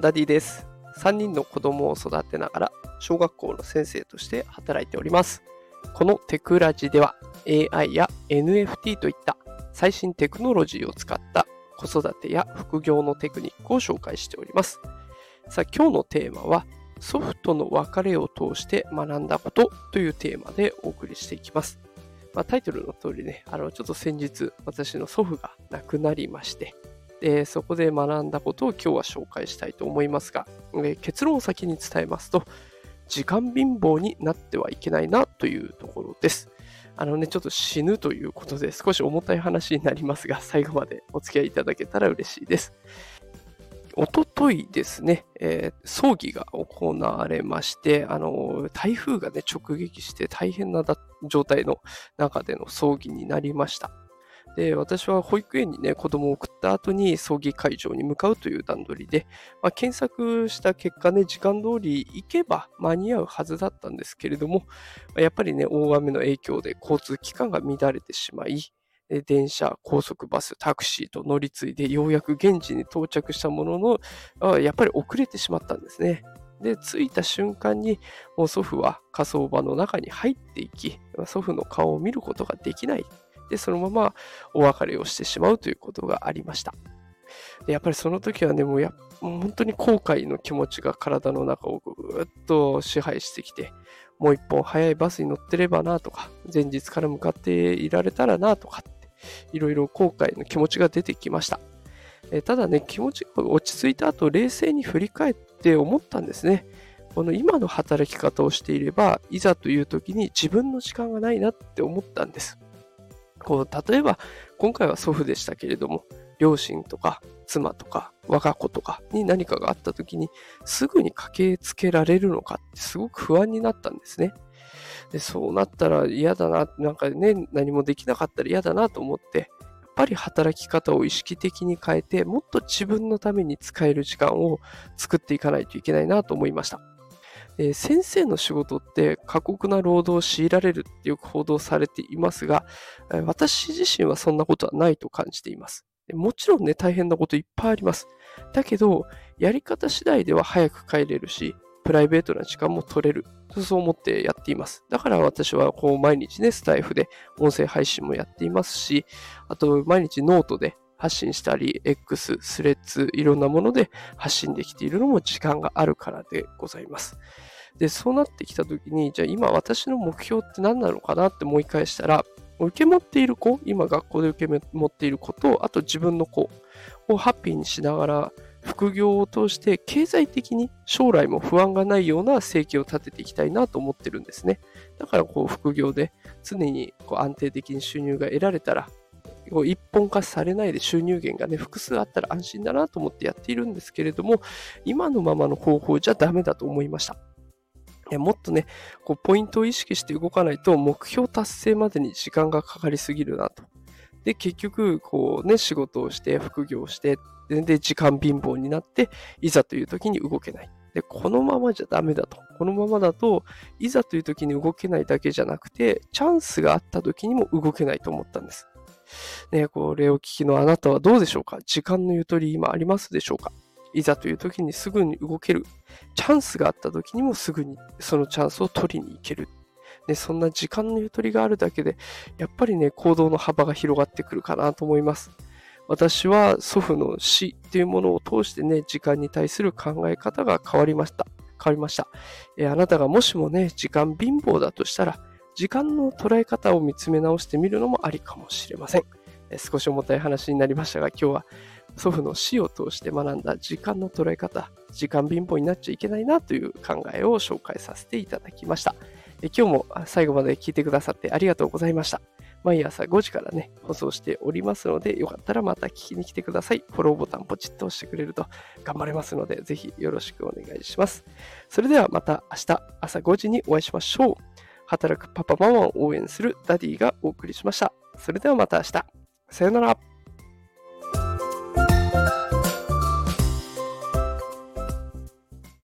ダディです。3人の子供を育てながら小学校の先生として働いております。このテクラジでは AI や NFT といった最新テクノロジーを使った子育てや副業のテクニックを紹介しております。さあ今日のテーマは祖父との別れを通して学んだことというテーマでお送りしていきます。まあ、タイトルの通りね、あのちょっと先日私の祖父が亡くなりまして、でそこで学んだことを今日は紹介したいと思いますが、え結論を先に伝えますと、時間貧乏になってはいけないなというところです。あのね、ちょっと死ぬということで少し重たい話になりますが、最後までお付き合いいただけたら嬉しいです。おとといですね、えー、葬儀が行われまして、あの台風がね、直撃して大変な状態の中での葬儀になりました。で、私は保育園にね、子供を送った後に葬儀会場に向かうという段取りで、まあ、検索した結果ね、時間通り行けば間に合うはずだったんですけれども、やっぱりね、大雨の影響で交通機関が乱れてしまい、電車、高速バス、タクシーと乗り継いでようやく現地に到着したものの、やっぱり遅れてしまったんですね。で、着いた瞬間に、もう祖父は火葬場の中に入っていき、祖父の顔を見ることができないで、そのままお別れをしてしまうということがありました。でやっぱりその時はね、もうやもう本当に後悔の気持ちが体の中をぐっと支配してきて、もう一本早いバスに乗ってればなとか、前日から向かっていられたらなとかって、いろいろ後悔の気持ちが出てきました。えただね、気持ちが落ち着いた後、冷静に振り返って思ったんですね。この今の働き方をしていれば、いざという時に自分の時間がないなって思ったんです。こう、例えば、今回は祖父でしたけれども、両親とか妻とか我が子とかに何かがあった時にすぐに駆けつけられるのかってすごく不安になったんですね。で、そうなったら嫌だな、なんかね、何もできなかったら嫌だなと思って、やっぱり働き方を意識的に変えて、もっと自分のために使える時間を作っていかないといけないなと思いました。え、先生の仕事って過酷な労働を強いられるってよく報道されていますが、え、私自身はそんなことはないと感じています。もちろんね、大変なこといっぱいあります。だけど、やり方次第では早く帰れるし、プライベートな時間も取れる。そう思ってやっています。だから私はこう毎日ね、スタエフで音声配信もやっていますし、あと毎日ノートで発信したり、X、 Threads、いろんなもので発信できているのも時間があるからでございます。で、そうなってきたときに、じゃあ今私の目標って何なのかなって思い返したら、受け持っている子、今学校で受け持っている子と、あと自分の子をハッピーにしながら、副業を通して経済的に将来も不安がないような生計を立てていきたいなと思ってるんですね。だからこう副業で常にこう安定的に収入が得られたら、こう一本化されないで収入源がね、複数あったら安心だなと思ってやっているんですけれども、今のままの方法じゃダメだと思いました。もっとね、こうポイントを意識して動かないと目標達成までに時間がかかりすぎるなと。で、結局、こうね、仕事をして、副業をして、で、時間貧乏になって、いざという時に動けない。で、このままじゃダメだと。このままだと、いざという時に動けないだけじゃなくて、チャンスがあった時にも動けないと思ったんです。ね、これを聞きのあなたはどうでしょうか？時間のゆとり今ありますでしょうか？いざという時にすぐに動ける。チャンスがあった時にもすぐにそのチャンスを取りに行ける。ね、そんな時間のゆとりがあるだけで、やっぱりね、行動の幅が広がってくるかなと思います。私は祖父の死っていうものを通してね、時間に対する考え方が変わりました。変わりました。えあなたがもしもね、時間貧乏だとしたら、時間の捉え方を見つめ直してみるのもありかもしれません。少し重たい話になりましたが、今日は祖父の死を通して学んだ時間の捉え方、時間貧乏になっちゃいけないなという考えを紹介させていただきました。今日も最後まで聞いてくださってありがとうございました。毎朝5時からね、放送しておりますので、よかったらまた聞きに来てください。フォローボタンポチッと押してくれると頑張れますので、ぜひよろしくお願いします。それではまた明日朝5時にお会いしましょう。働くパパママを応援するダディがお送りしました。それではまた明日。さよなら。